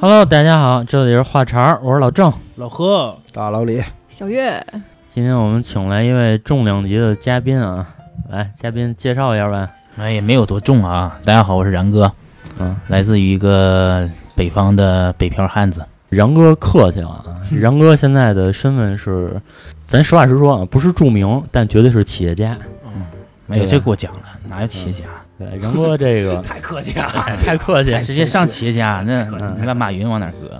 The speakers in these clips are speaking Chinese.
Hello，大家好，这里是话茬儿，我是老郑。老何，大老李，小月，今天我们请来一位重量级的嘉宾啊，来，嘉宾介绍一下吧。哎，也没有多重啊。大家好，我是然哥，嗯，来自于一个北方的北漂汉子。然哥客气了啊，然哥现在的身份是，咱实话实说啊，不是著名，但绝对是企业家。没有，这给我讲了，哪有企业家？对，然哥这个 太客气了。哎太客气，直接上企业家，那嗯你把马云往哪儿搁？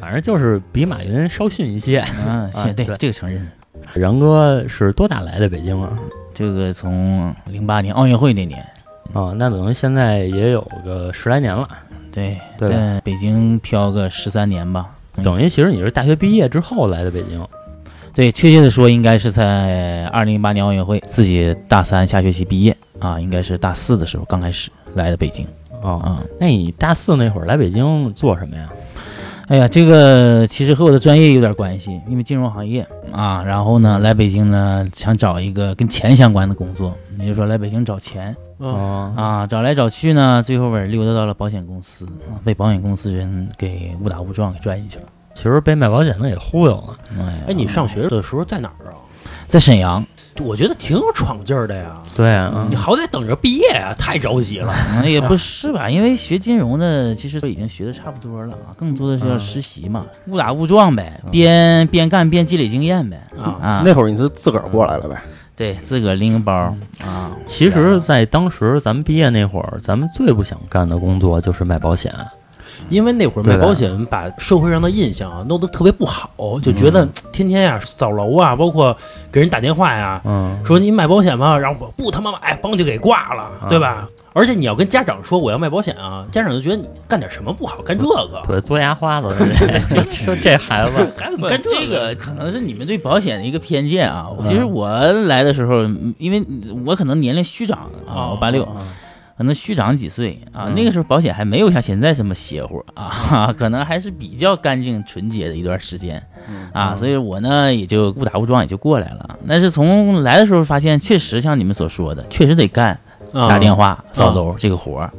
反正就是比马云稍逊一些。嗯，行，对对这个承认。然哥是多大来的北京啊？这个从零八年奥运会那年，啊，那等于现在也有个十来年了。对，对在北京漂个十三年吧。嗯等于其实你是大学毕业之后来的北京。对，确切的说，应该是在二零零八年奥运会，自己大三下学期毕业啊，应该是大四的时候刚开始来的北京哦，啊。那你大四那会儿来北京做什么呀？哎呀，这个其实和我的专业有点关系，因为金融行业啊，然后呢，来北京呢，想找一个跟钱相关的工作，也就是说来北京找钱嗯，哦，啊，找来找去呢，最后边溜达到了保险公司，啊被保险公司人给误打误撞给拽进去了。其实被卖保险的给忽悠了。哎哎，你上学的时候在哪儿啊？在沈阳，我觉得挺有闯劲儿的呀。对啊，你好歹等着毕业呀，太着急了。嗯，也 不是吧，因为学金融的其实都已经学的差不多了啊，更多的是要实习嘛，误打误撞呗，边边干边积累经验呗啊啊，那会儿你是自个儿过来了呗？对自个儿拎个包啊，其实，在当时咱们毕业那会儿，咱们最不想干的工作就是卖保险。因为那会儿卖保险把社会上的印象啊弄得特别不好，就觉得天天呀扫楼啊，包括给人打电话呀，嗯，说你买保险吗？然后我不他妈买，帮就给挂了，啊对吧？而且你要跟家长说我要卖保险啊，家长就觉得你干点什么不好，干这个，对，嘬牙花子，就说这孩子，不孩子干这个可能是你们对保险的一个偏见啊。其实我来的时候，嗯因为我可能年龄虚长啊，我八六，可能虚长几岁啊。嗯那个时候保险还没有像现在这么邪乎啊，可能还是比较干净纯洁的一段时间啊。所以我呢也就误打误撞也就过来了。但是从来的时候发现，确实像你们所说的，确实得干啊打电话、扫楼这个活儿，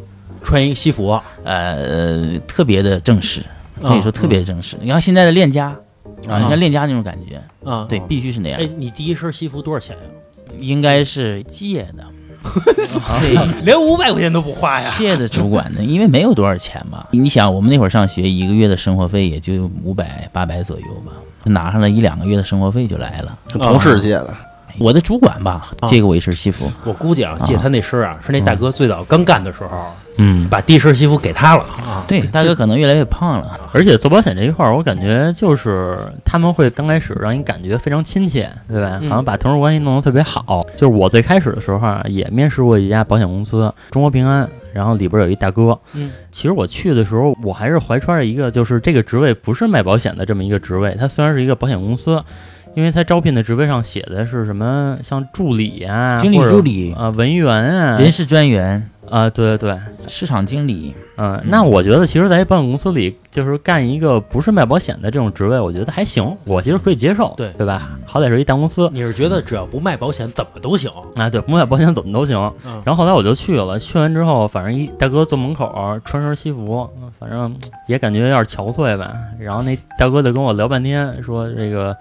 穿一个西服，呃，特别的正式，可以说啊特别正式。你看现在的链家啊，你啊像链家那种感觉。啊，对，必须是那样哎，，你第一身西服多少钱呀？应该是借的，对，连五百块钱都不花呀！借的主管呢，因为没有多少钱嘛。你想，我们那会儿上学，一个月的生活费也就五百八百左右吧，拿上了一两个月的生活费就来了。是同事借的，我的主管吧，啊借给我一身西服，我估计啊，借他那身啊，是那大哥最早刚干的时候，嗯，把第一身西服给他了啊。对，大哥可能越来越胖了，而且做保险这一块儿，我感觉就是他们会刚开始让你感觉非常亲切，对吧？嗯好像把同事关系弄得特别好。就是我最开始的时候啊，也面试过一家保险公司，中国平安，然后里边有一大哥。嗯，其实我去的时候，我还是怀揣着一个，就是这个职位不是卖保险的这么一个职位，它虽然是一个保险公司。因为他招聘的职位上写的是什么，像助理啊，经理助理啊、文员啊，人事专员、啊，对对对，市场经理，嗯，那我觉得其实，在一保险公司里，就是干一个不是卖保险的这种职位，我觉得还行，我其实可以接受，对对吧？好歹是一大公司你是觉得只要不卖保险，怎么都行？啊，对，不卖保险怎么都行。嗯，然后后来我就去了，去完之后，反正一大哥坐门口穿身西服，反正也感觉有点憔悴吧。然后那大哥就跟我聊半天，说这个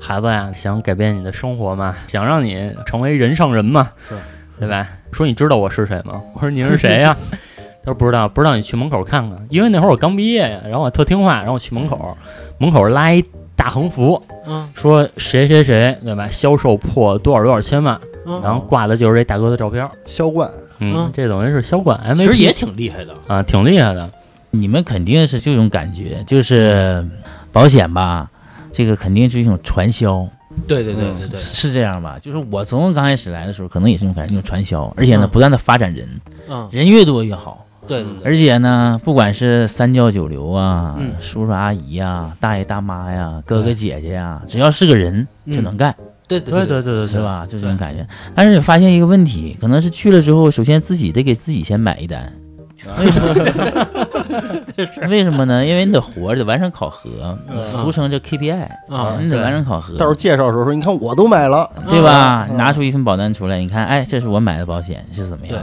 孩子呀，想改变你的生活嘛，想让你成为人上人嘛，是，对吧？说你知道我是谁吗？我说您是谁呀？他说不知道，不知道你去门口看看，因为那会儿我刚毕业呀，然后我特听话，然后我去门口，门口拉一大横幅，嗯说谁谁谁，对吧？销售破多少多少千万，嗯，然后挂的就是这大哥的照片。销冠，嗯嗯，这等于是销冠 MVP，其实也挺厉害的。啊，挺厉害的。你们肯定是这种感觉，就是保险吧，这个肯定是一种传销。对对对对对，是这样吧？就是我从刚开始来的时候，可能也是这种感觉，那种传销，而且呢，嗯不断的发展人，嗯，人越多越好。对对对，而且呢，不管是三教九流啊、嗯叔叔阿姨呀、大爷大妈呀、哥哥姐姐呀，只要是个人就能干，对对对对对，是？吧？就这种感觉。但是发现一个问题，可能是去了之后，首先自己得给自己先买一单。为什么？呢？因为你得活着得完成考核，俗称叫 KPI 啊你得完成考核。到时候介绍的时候说，你看我都买了，对吧？嗯拿出一份保单出来，你看，哎，这是我买的保险是怎么样对？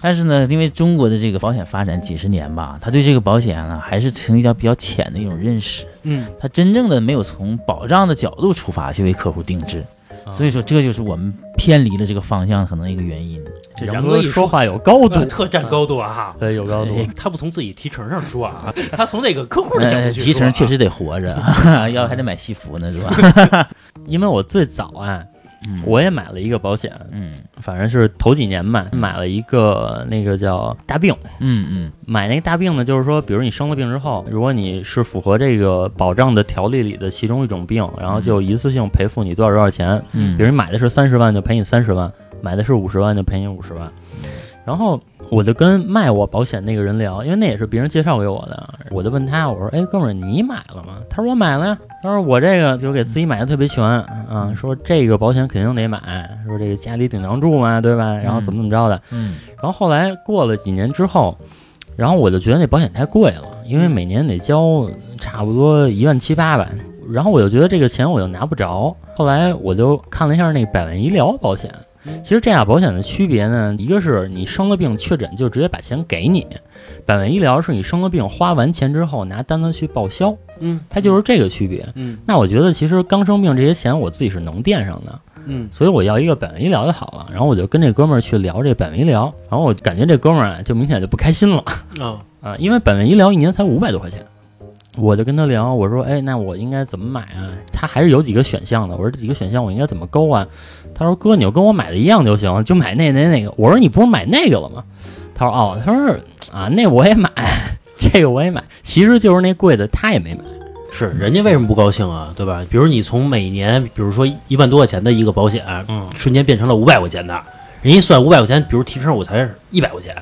但是呢，因为中国的这个保险发展几十年吧，他对这个保险啊还是存在比较浅的一种认识，嗯，他真正的没有从保障的角度出发去为客户定制，所以说这就是我们偏离了这个方向可能一个原因。这杨杨哥一说话有高度呃，特占高度啊哈。对，有高度。哎他不从自己提成上说啊，他从那个客户的角呃度去说啊。提成确实得活着，要还得买西服呢，是吧？因为我最早啊，嗯，我也买了一个保险，嗯反正是头几年买，买了一个那个叫大病。嗯嗯买那个大病呢，就是说，比如你生了病之后，如果你是符合这个保障的条例里的其中一种病，然后就一次性赔付你多少多少钱。嗯，比如你买的是三十万，就赔你三十万；买的是五十万，就赔你五十万。然后我就跟卖我保险那个人聊，因为那也是别人介绍给我的，我就问他，我说：“哎，哥们儿，你买了吗？”他说：“我买了呀。”他说：“我这个就给自己买的特别全啊，说这个保险肯定得买，说这个家里顶梁柱嘛，对吧？然后怎么怎么着的。嗯然后后来过了几年之后，然后我就觉得那保险太贵了，因为每年得交差不多一万七八吧。然后我就觉得这个钱我又拿不着。后来我就看了一下那百万医疗保险，其实这俩保险的区别呢，一个是你生了病确诊就直接把钱给你，百万医疗是你生了病花完钱之后拿单子去报销，嗯，它就是这个区别。嗯那我觉得其实刚生病这些钱我自己是能垫上的，嗯所以我要一个百万医疗就好了。然后我就跟这哥们儿去聊这百万医疗，然后我感觉这哥们儿啊就明显就不开心了啊啊，因为百万医疗一年才五百多块钱。我就跟他聊，我说，哎，那我应该怎么买啊？他还是有几个选项的。我说这几个选项我应该怎么勾啊？他说哥，你就跟我买的一样就行，就买那那那个。我说你不是买那个了吗？他说哦，他说啊，那我也买，这个我也买，其实就是那贵的他也没买。是人家为什么不高兴啊？对吧？比如你从每年，比如说一万多块钱的一个保险，嗯，瞬间变成了五百块钱的，人一算五百块钱，比如提成我才一百块钱，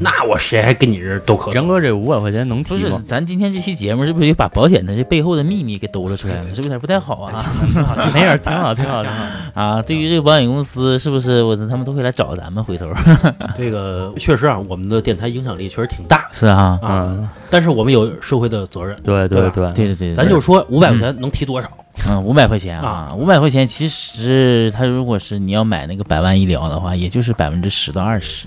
那我谁还跟你这斗可杨哥这五百块钱能提不是？，咱今天这期节目是不是也把保险的这背后的秘密给兜了出来了？是不是有点不太好啊？没事儿，挺好，挺好，挺好。啊，对于这个保险公司，是不是我他们都会来找咱们？回头 这个确实啊，我们的电台影响力确实挺大是啊，啊，嗯，但是我们有社会的责任。对对对，对对对，咱就说五百块钱能提多少？嗯，五百块钱啊，五百块钱，其实他如果是你要买那个百万医疗的话，也就是百分之十到二十，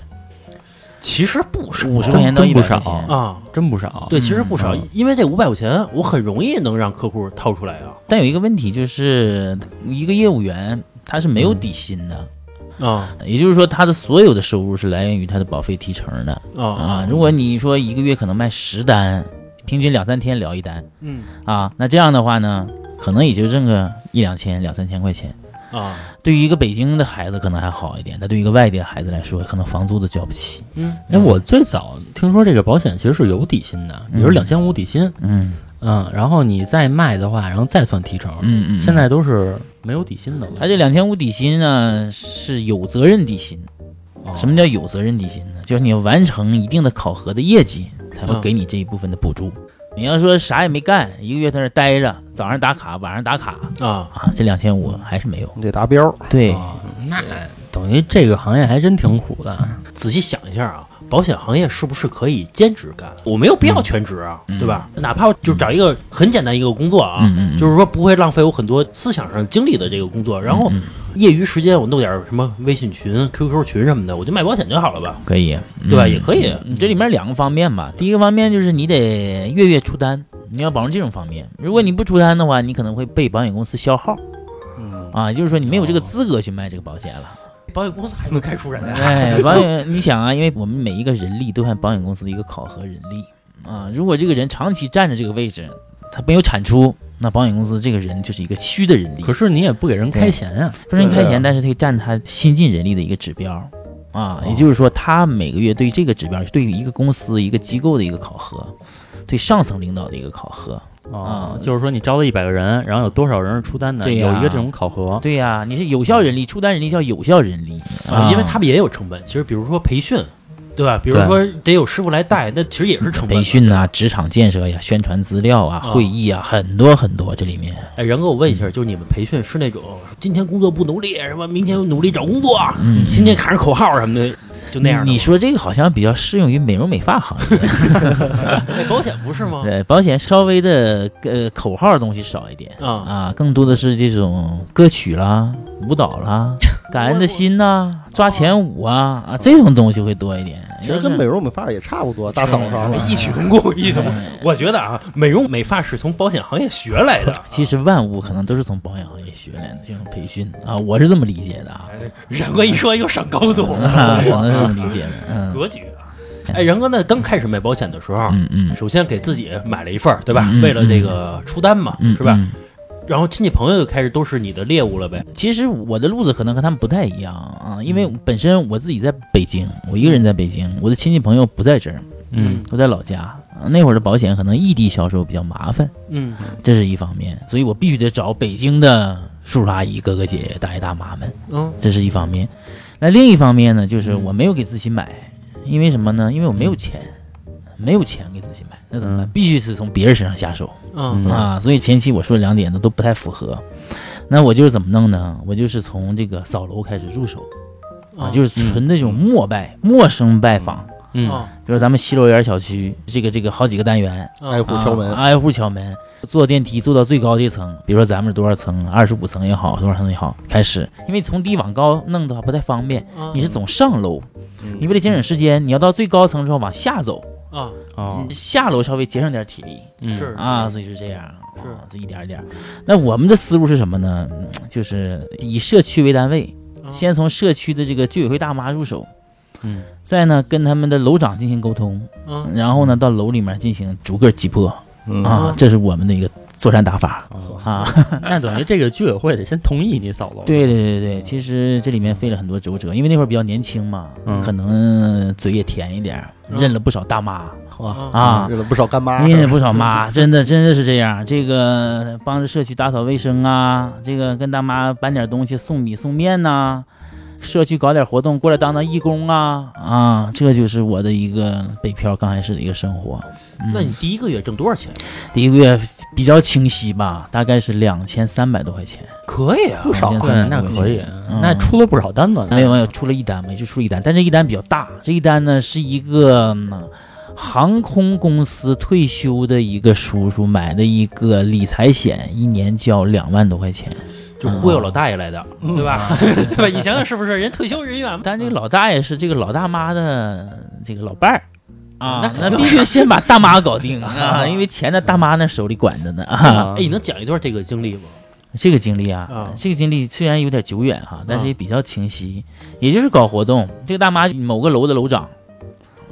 其实不少，五十块钱到一百块少钱。啊。真不少。对，其实不少嗯，因为这五百块钱，我很容易能让客户掏出来啊但有一个问题就是，一个业务员他是没有底薪的，啊也就是说他的所有的收入是来源于他的保费提成的啊啊。如果你说一个月可能卖十单，平均两三天聊一单嗯啊，那这样的话呢，可能也就挣个一两千、两三千块钱。啊对于一个北京的孩子可能还好一点，但对于一个外地的孩子来说，可能房租都交不起。嗯哎，我最早听说这个保险其实是有底薪的，比如嗯两千五底薪，嗯嗯，然后你再卖的话，然后再算提成。嗯嗯，现在都是没有底薪的了。他这两千五底薪呢是有责任底薪。哦什么叫有责任底薪呢？就是你要完成一定的考核的业绩，才会给你这一部分的补助。你要说啥也没干，一个月在那儿待着，早上打卡，晚上打卡啊啊，这两天我还是没有。你得达标。对，哦那等于这个行业还真挺苦的。仔细想一下啊，保险行业是不是可以兼职干？我没有必要全职啊，嗯对吧？哪怕就找一个很简单一个工作啊，嗯嗯嗯就是说不会浪费我很多思想上精力的这个工作，然后嗯业余时间我弄点什么微信群、QQ 群什么的，我就卖保险就好了吧？可以，对吧？嗯也可以。你这里面两个方面吧，第一个方面就是你得月月出单，你要保证这种方面。如果你不出单的话，你可能会被保险公司消耗嗯，啊，也就是说你没有这个资格去卖这个保险了。保险公司还能开除人呀？哎，保险，你想啊，因为我们每一个人力都按保险公司的一个考核人力啊，如果这个人长期占着这个位置，他没有产出，那保险公司这个人就是一个虚的人力，可是你也不给人开钱啊、不是人开钱，但是他占他新进人力的一个指标啊，也就是说，他每个月对于这个指标，对于一个公司、一个机构的一个考核，对上层领导的一个考核。哦啊，就是说你招了一百个人，然后有多少人是出单的，有一个这种考核。对呀、你是有效人力，出单人力叫有效人力啊，因为他们也有成本。其实比如说培训，对吧？比如说得有师傅来带，那其实也是成本。培训啊、职场建设呀、宣传资料啊、啊会议啊，很多很多这里面。哎，然哥，我问一下，就是你们培训是那种今天工作不努力，什么明天努力找工作，嗯，今天喊着口号什么的，就那样。你说这个好像比较适用于美容美发行业，哎保险不是吗？对，保险稍微的呃口号的东西少一点啊啊，更多的是这种歌曲啦、舞蹈啦 感恩的心呐、抓钱舞啊啊，这种东西会多一点。其实跟美容美发也差不多，大早上了。异曲同工，异曲同工。我觉得啊，美容美发是从保险行业学来的。其实万物可能都是从保险行业学来的这种培训啊，我是这么理解的啊。然哥一说又上高度，啊，我是这么理解的。嗯格局啊！哎，然哥那，刚开始卖保险的时候，嗯嗯，首先给自己买了一份儿，对吧？为了这个出单嘛，嗯是吧？嗯然后亲戚朋友就开始都是你的猎物了呗。其实我的路子可能和他们不太一样啊，因嗯为本身我自己在北京，我一个人在北京，我的亲戚朋友不在这儿，嗯都在老家。啊那会儿的保险可能异地销售比较麻烦，嗯这是一方面，所以我必须得找北京的叔叔阿姨、哥哥姐姐、大爷大妈们，嗯这是一方面。那另一方面呢，就是我没有给自己买，因为什么呢？因为我没有钱，没有钱给自己买，那怎么办？嗯必须是从别人身上下手。嗯。嗯啊，所以前期我说的两点呢都不太符合。那我就是怎么弄呢？我就是从这个扫楼开始入手。啊，就是纯那种陌拜、陌生拜访。嗯。啊比如咱们西楼园小区，这个这个好几个单元，挨户敲门。啊，挨户敲门，坐电梯坐到最高这层，比如说咱们是多少层，二十五层也好，多少层也好，开始，因为从低往高弄的话不太方便，啊你是总上楼，嗯。你为了节省时间，你要到最高层之后往下走，啊哦下楼稍微节省点体力。嗯是啊，所以就这样，是啊这一点儿一点儿。那我们的思路是什么呢？嗯就是以社区为单位，啊先从社区的这个居委会大妈入手，嗯再呢跟他们的楼长进行沟通，嗯然后呢到楼里面进行逐个击破嗯啊，这是我们的一个作战打法哦啊。那等于这个居委会得先同意你扫楼。对对对对，其实这里面费了很多周折，因为那会儿比较年轻嘛，嗯可能嘴也甜一点认了不少大妈。哇，啊认了不少干妈。认了不少妈，真的真的是这样。这个帮着社区打扫卫生啊，这个跟大妈搬点东西，送米送面呐、社区搞点活动，过来当当义工啊啊，这就是我的一个北漂刚开始的一个生活。嗯那你第一个月挣多少钱？第一个月比较清晰吧，大概是两千三百多块钱，可以啊不少2300对，那多块可以那出了不少单子。没有没有，出了一单没，就出了一单，但这一单比较大，这一单呢是一个嗯航空公司退休的一个叔叔买的一个理财险，一年交两万多块钱。就忽悠老大爷来的，对吧？对吧？你想想是不是？人退休人员嘛，但这个老大爷是这个老大妈的这个老伴儿。啊，那那必须先把大妈搞定 啊，因为钱在大妈那手里管着呢哎，你能讲一段这个经历吗？这个经历啊，啊这个经历虽然有点久远哈，但啊是也比较清晰。也就是搞活动，这个大妈某个楼的楼长，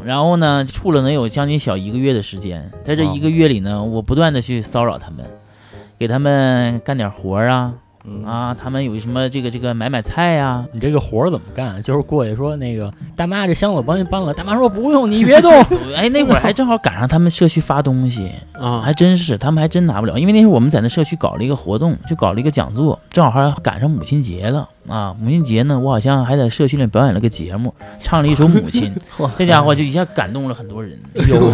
然后呢处了能有将近小一个月的时间，在这啊一个月里呢，我不断的去骚扰他们，给他们干点活儿啊嗯啊，他们有什么这个这个买买菜呀、你这个活儿怎么干？就是过去说那个大妈，这箱子我帮您搬了。大妈说不用，你别动。哎，那会儿还正好赶上他们社区发东西，啊还真是，他们还真拿不了，因为那时候我们在那社区搞了一个活动，就搞了一个讲座，正好还赶上母亲节了啊！母亲节呢，我好像还在社区里表演了个节目，唱了一首《母亲 》，这家伙就一下感动了很多人。有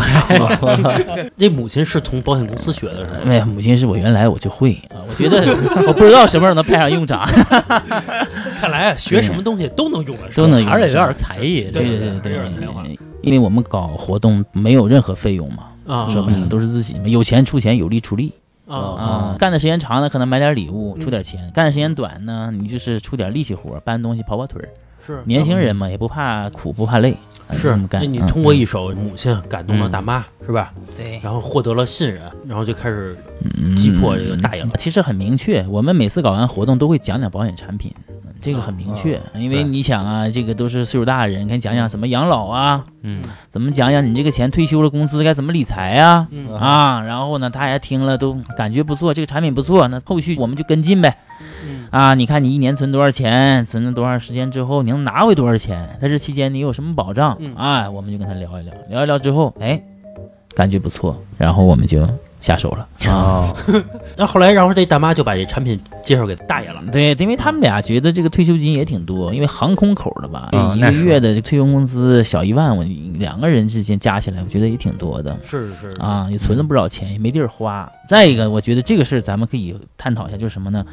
这母亲是从保险公司学的，是吧？哎呀，母亲是我原来我就会啊，我觉得我不知道什么时候能派上用场，看来啊，学什么东西都能用得上，都能用还是得有点才艺。对对对对有点才华因为我们搞活动没有任何费用嘛，啊说白了都是自己嘛，有钱出钱，有力出力。啊啊，干的时间长呢，可能买点礼物，出点钱；干的时间短呢，你就是出点力气活，搬东西、跑跑腿儿。是。年轻人嘛，也不怕苦，不怕累，啊是。那你嗯通过一首《母亲》感动了大妈，是吧？对然后获得了信任，然后就开始嗯击破这个大爷了。其实很明确，我们每次搞完活动都会讲讲保险产品，嗯这个很明确。因为你想啊，这个都是岁数大的人，给你讲讲怎么养老啊，嗯，怎么讲讲你这个钱退休了工资该怎么理财啊。嗯啊，然后呢，大家听了都感觉不错，这个产品不错，那后续我们就跟进呗。嗯啊，你看你一年存多少钱，存了多长时间之后，你能拿回多少钱？在这期间你有什么保障？嗯哎，我们就跟他聊一聊，聊一聊之后，哎，感觉不错，然后我们就下手了。啊，那后来，然后这大妈就把这产品介绍给大爷了。对，因为他们俩觉得这个退休金也挺多，因为航空口的吧，一个月的退休工资小一万，我两个人之间加起来，我觉得也挺多的。是是是啊，也存了不少钱，也没地儿花。再一个，我觉得这个事儿咱们可以探讨一下，就是什么呢？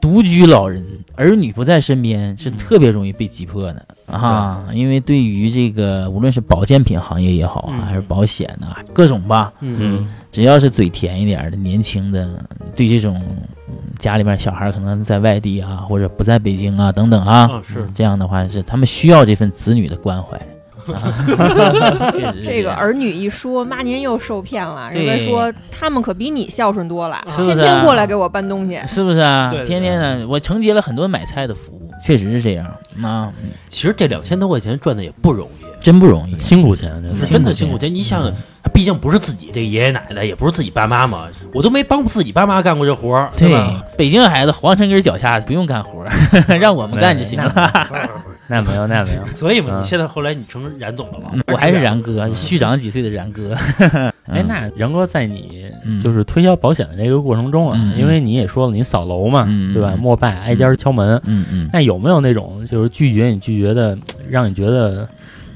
独居老人，儿女不在身边，是特别容易被击破的、啊。因为对于这个，无论是保健品行业也好啊，嗯。还是保险呐、各种吧，嗯。只要是嘴甜一点的年轻的，对这种嗯家里面小孩可能在外地啊，或者不在北京啊等等啊，啊是。这样的话是他们需要这份子女的关怀。啊 确实这个儿女一说，妈您又受骗了。人家说他们可比你孝顺多了，是不是天天过来给我搬东西。是不是啊？对对天天的，我承接了很多买菜的服务，确实是这样啊，其实这两千多块钱赚的也不容易，真不容易。辛苦钱，真的辛苦钱。你想想，毕竟不是自己这爷爷奶奶，也不是自己爸妈嘛，我都没帮自己爸妈干过这活儿，对吧？，北京孩子皇城根脚下不用干活儿，让我们干就行了。那没有那没有，所以嘛，嗯。你现在后来你成冉总了吗？我还是冉哥，虚长几岁的冉哥。哎，那然哥在你嗯。就是推销保险的这个过程中啊，嗯因为你也说了，你扫楼嘛，嗯对吧？陌拜挨家敲门，嗯嗯那有没有那种就是拒绝你拒绝的，让你觉得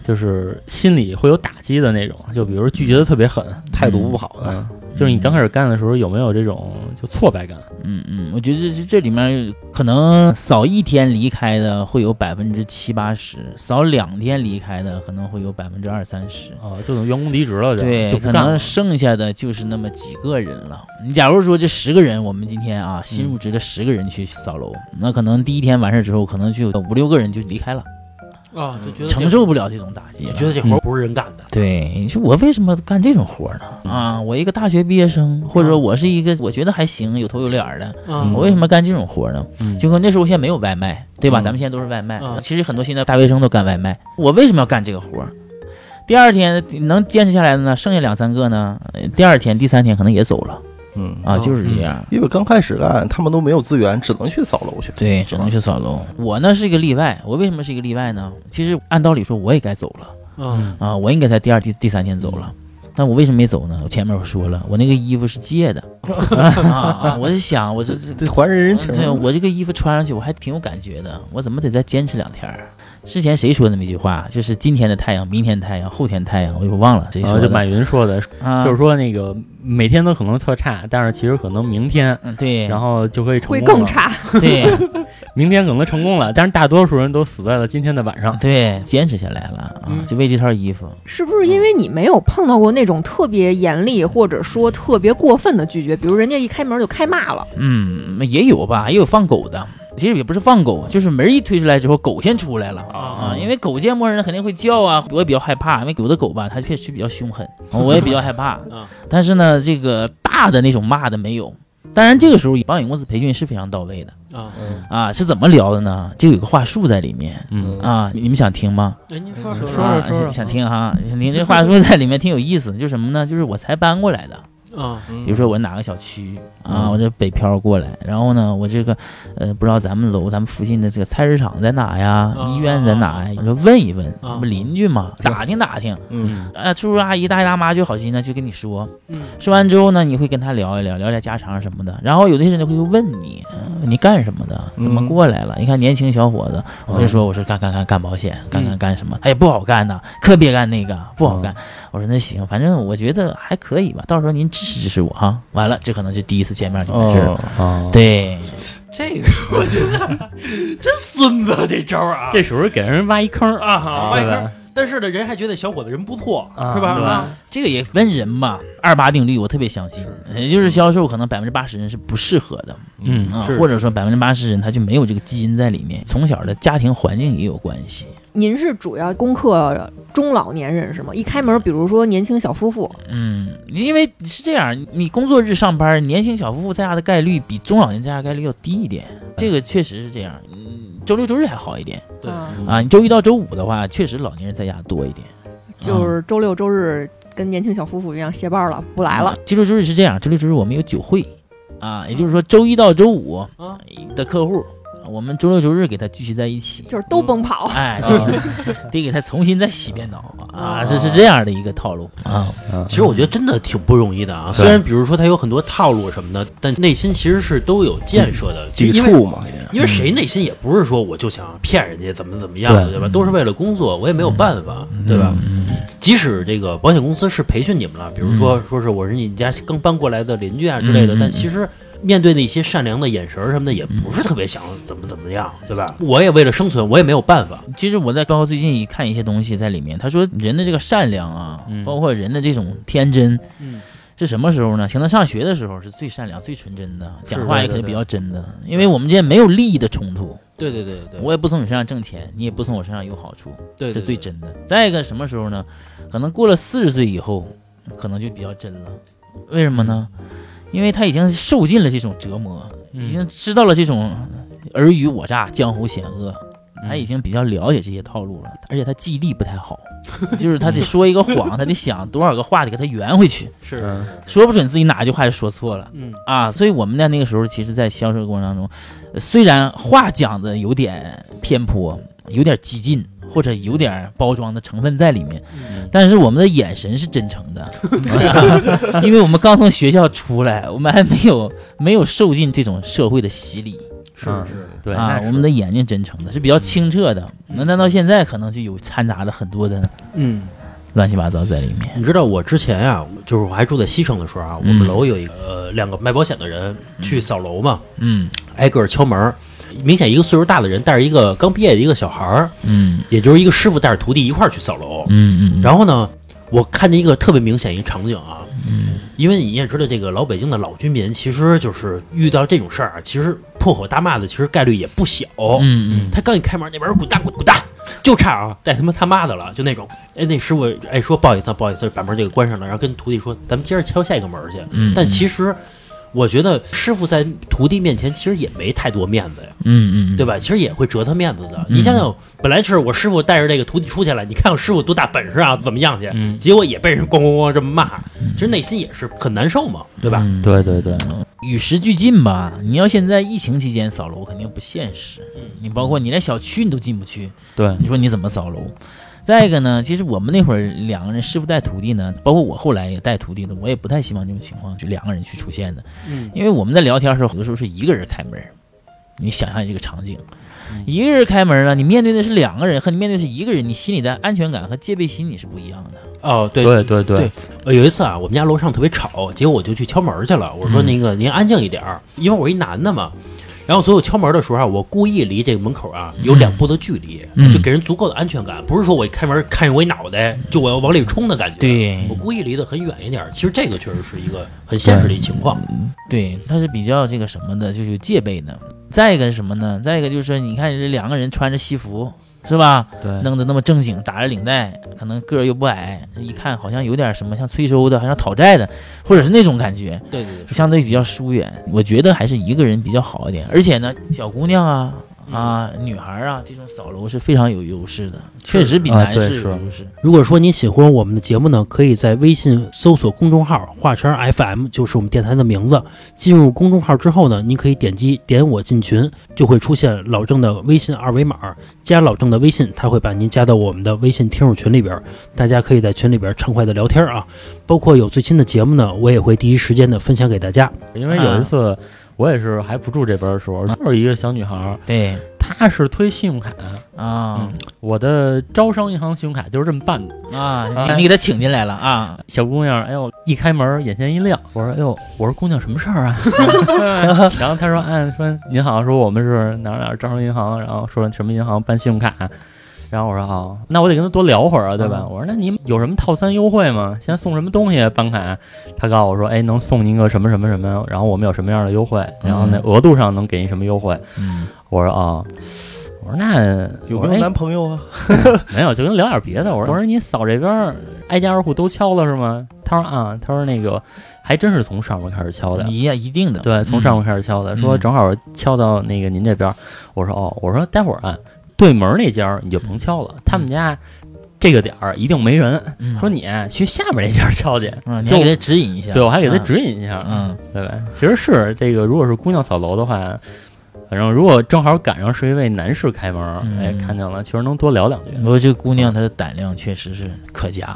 就是心里会有打击的那种？就比如拒绝的特别狠，态度不好的，嗯，就是你刚开始干的时候有没有这种就挫败感？嗯嗯，我觉得这这里面可能扫一天离开的会有百分之七八十，扫两天离开的可能会有百分之二三十。啊，就等员工离职了就，对，可能。剩下的就是那么几个人了。你假如说这十个人，我们今天啊新入职的十个人去扫楼，那可能第一天完事之后，可能就有五六个人就离开了，啊，就觉得承受不了这种打击觉得这活不是人干的。对，你说我为什么干这种活呢？啊，我一个大学毕业生，或者说我是一个我觉得还行、有头有脸的，嗯我为什么干这种活呢？嗯就跟那时候现在没有外卖，对吧？嗯咱们现在都是外卖，嗯其实很多现在大学生都干外卖。我为什么要干这个活？第二天能坚持下来的呢，剩下两三个呢，呃第二天、第三天可能也走了嗯啊，哦就是这样。因为刚开始干，他们都没有资源，只能去扫楼去。对，只能去扫楼。我呢是一个例外，我为什么是一个例外呢？其实按道理说我也该走了。嗯啊，我应该在第二、第第三天走了，但我为什么没走呢？我前面我说了，我那个衣服是借的 啊啊！我是想，我这这得还人人情。对我这个衣服穿上去，我还挺有感觉的，我怎么得再坚持两天儿？之前谁说的那么一句话？就是今天的太阳，明天太阳，后天太阳，我又忘了谁说的。就马云说的，啊，就是说那个每天都可能特差，但是其实可能明天，嗯，对，然后就可以成功会更差，对 明天可能成功了，但是大多数人都死在了今天的晚上。对，坚持下来了啊，嗯就为这套衣服。是不是因为你没有碰到过那种特别严厉或者说特别过分的拒绝？比如人家一开门就开骂了，嗯，也有吧，也有放狗的。其实也不是放狗，就是门一推出来之后，狗先出来了。啊，因为狗见陌生人肯定会叫啊，我也比较害怕，因为有的狗吧，它确实比较凶狠，我也比较害怕。啊但是呢，这个大的那种骂的没有。当然，这个时候保险公司培训是非常到位的。啊，嗯。啊，是怎么聊的呢？就有个话术在里面。嗯。啊，你们想听吗？哎，您说说说啊，想想听哈，想听。这话术在里面挺有意思，就是什么呢？就是我才搬过来的，啊比如说我哪个小区啊，嗯我这北漂过来，然后呢，我这个呃不知道咱们楼咱们附近的这个菜市场在哪呀，啊医院在哪呀？我说问一问，啊不邻居嘛，打听打听。嗯啊，叔叔阿姨、大爷大妈就好心呢，就跟你说，嗯说完之后呢，你会跟他聊一聊，聊聊家常什么的。然后有的人就会问你，呃你干什么的？怎么嗯过来了？你看年轻小伙子，我就说我是干干干干保险，干干干什么？哎，不好干呐，可别干那个，不好干。我说那行，反正我觉得还可以吧，到时候您支持支持我哈。完了，这可能就第一次见面就完事儿了。对，这个我觉得真孙子这招儿啊！这属于给人挖一坑儿，啊哈，外对吧坑，但是呢，人还觉得小伙子人不错，啊是吧？这个也分人嘛，二八定律我特别相信，也就是销售可能百分之八十人是不适合的，嗯啊，或者说百分之八十人他就没有这个基因在里面，从小的家庭环境也有关系。您是主要攻克中老年人是吗？一开门，比如说年轻小夫妇，嗯，因为是这样，你工作日上班，年轻小夫妇在家的概率比中老年在家概率要低一点，这个确实是这样。嗯，周六周日还好一点对嗯啊，你周一到周五的话，确实老年人在家多一点。就是周六周日跟年轻小夫妇一样歇班了，不来了啊。周六周日是这样，周六周日我们有酒会啊，也就是说周一到周五啊的客户，我们周六周日给他聚集在一起。就是都奔跑，哎，得 得给他重新再洗遍脑啊，这是这样的一个套路啊。其实我觉得真的挺不容易的啊。虽然比如说他有很多套路什么的，但内心其实是都有建设的。抵触嘛。因为谁内心也不是说我就想骗人家怎么怎么样的，对对吧？都是为了工作，我也没有办法，对吧？嗯即使这个保险公司是培训你们了，比如说说是我是你家刚搬过来的邻居啊之类的，但其实面对那些善良的眼神儿什么的，也不是特别想怎么怎么样，对吧？我也为了生存，我也没有办法。其实我在包括最近一看一些东西在里面，他说人的这个善良啊，嗯包括人的这种天真，嗯，是什么时候呢？请他上学的时候是最善良、最纯真的，讲话也可以对对比较真的，因为我们之间没有利益的冲突，对对对对我也不从你身上挣钱，你也不从我身上有好处，对，这最真的。再一个什么时候呢？可能过了四十岁以后，可能就比较真了。为什么呢？因为他已经受尽了这种折磨，嗯已经知道了这种尔虞我诈、江湖险恶，嗯他已经比较了解这些套路了。而且他记忆力不太好，就是他得说一个谎，他得想多少个话得给他圆回去，是嗯说不准自己哪句话就说错了。嗯啊，所以我们在那个时候，其实，在销售过程当中，呃虽然话讲的有点偏颇，有点激进，或者有点包装的成分在里面，嗯但是我们的眼神是真诚的，因为我们刚从学校出来，我们还没有没有受尽这种社会的洗礼嗯是是，对，啊我们的眼睛真诚的，是比较清澈的。那那到现在可能就有掺杂了很多的嗯。乱七八糟在里面。你知道我之前啊，就是我还住在西城的时候啊，我们嗯楼有一个呃两个卖保险的人去扫楼嘛，嗯挨个儿敲门儿，明显一个岁数大的人带着一个刚毕业的一个小孩儿，嗯也就是一个师傅带着徒弟一块儿去扫楼。嗯嗯，然后呢，我看见一个特别明显一个场景啊，嗯因为你也知道，这个老北京的老居民其实就是遇到这种事儿啊，其实破口大骂的其实概率也不小。嗯嗯他刚一开门，那边儿滚蛋滚滚蛋，就差啊带他妈他妈的了，就那种。哎，那师傅哎说不好意思啊，不好意思，把门这个关上了，然后跟徒弟说，咱们接着敲下一个门儿去。嗯，但其实，我觉得师傅在徒弟面前其实也没太多面子呀，嗯嗯对吧？其实也会折他面子的。嗯你想想，本来是我师傅带着这个徒弟出去了，你看我师傅多大本事啊，怎么样去？嗯，结果也被人咣咣咣这么骂，其实内心也是很难受嘛，对吧？嗯对对对，与时俱进吧。你要现在疫情期间扫楼肯定不现实，嗯你包括你连小区你都进不去，对，你说你怎么扫楼？再一个呢，其实我们那会儿两个人师傅带徒弟呢，包括我后来也带徒弟的，我也不太希望这种情况就两个人去出现的，嗯因为我们在聊天的时候，有的时候是一个人开门，你想象这个场景。嗯一个人开门呢，你面对的是两个人，和你面对的是一个人，你心里的安全感和戒备心你是不一样的。哦，对对对对有一次啊，我们家楼上特别吵，结果我就去敲门去了。我说嗯那个您安静一点儿，因为我一男的嘛。然后所有敲门的时候啊，我故意离这个门口啊有两步的距离，嗯就给人足够的安全感。不是说我一开门看见我一脑袋就我要往里冲的感觉。对我故意离得很远一点。其实这个确实是一个很现实的一情况。对，他是比较这个什么的，就是有戒备的。再一个是什么呢？再一个就是，你看这两个人穿着西服，是吧？对，弄得那么正经，打着领带，可能个儿又不矮，一看好像有点什么像催收的，好像讨债的，或者是那种感觉，对对对，相对比较疏远。我觉得还是一个人比较好一点。而且呢，小姑娘啊啊，女孩啊，这种扫楼是非常有优势的，确实比啊男士对是有优势。如果说您喜欢我们的节目呢，可以在微信搜索公众号“华晨 FM”，就是我们电台的名字。进入公众号之后呢，您可以点击“点我进群”，就会出现老郑的微信二维码，加老郑的微信，他会把您加到我们的微信听友群里边，大家可以在群里边畅快的聊天啊。包括有最新的节目呢，我也会第一时间的分享给大家。因为有一次我也是还不住这边的时候，就是一个小女孩儿，对她是推信用卡，啊嗯，我的招商银行信用卡就是这么办的。啊，啊你你给她请进来了啊，小姑娘，哎呦，一开门眼前一亮，我说，哎呦，我说姑娘什么事儿啊？然后她说，哎，说您好，说我们是哪儿哪儿招商银行，然后说什么银行办信用卡。然后我说哦，那我得跟他多聊会儿啊，对吧？我说那你有什么套餐优惠吗？现在送什么东西办卡？他告诉我说，哎，能送您个什么什么什么，然后我们有什么样的优惠，然后那额度上能给您什么优惠？嗯我说哦，我说那有没有男朋友啊？没有，就跟聊点别的。我说我说你扫这边挨家挨户都敲了是吗？他说啊，他说那个还真是从上面开始敲的。一呀一定的，对，从上面开始敲的，说嗯正好敲到那个您这边儿。我说哦，我说待会儿啊，对门那家儿你就甭敲了，他们家这个点儿一定没人。嗯说你啊去下面那家敲去，啊，你还给他指引一下，对我还给他嗯指引一下，嗯，对吧？其实是这个，如果是姑娘扫楼的话。反正如果正好赶上是一位男士开门，嗯哎，看见了，确实能多聊两句。不过这姑娘她的胆量确实是可嘉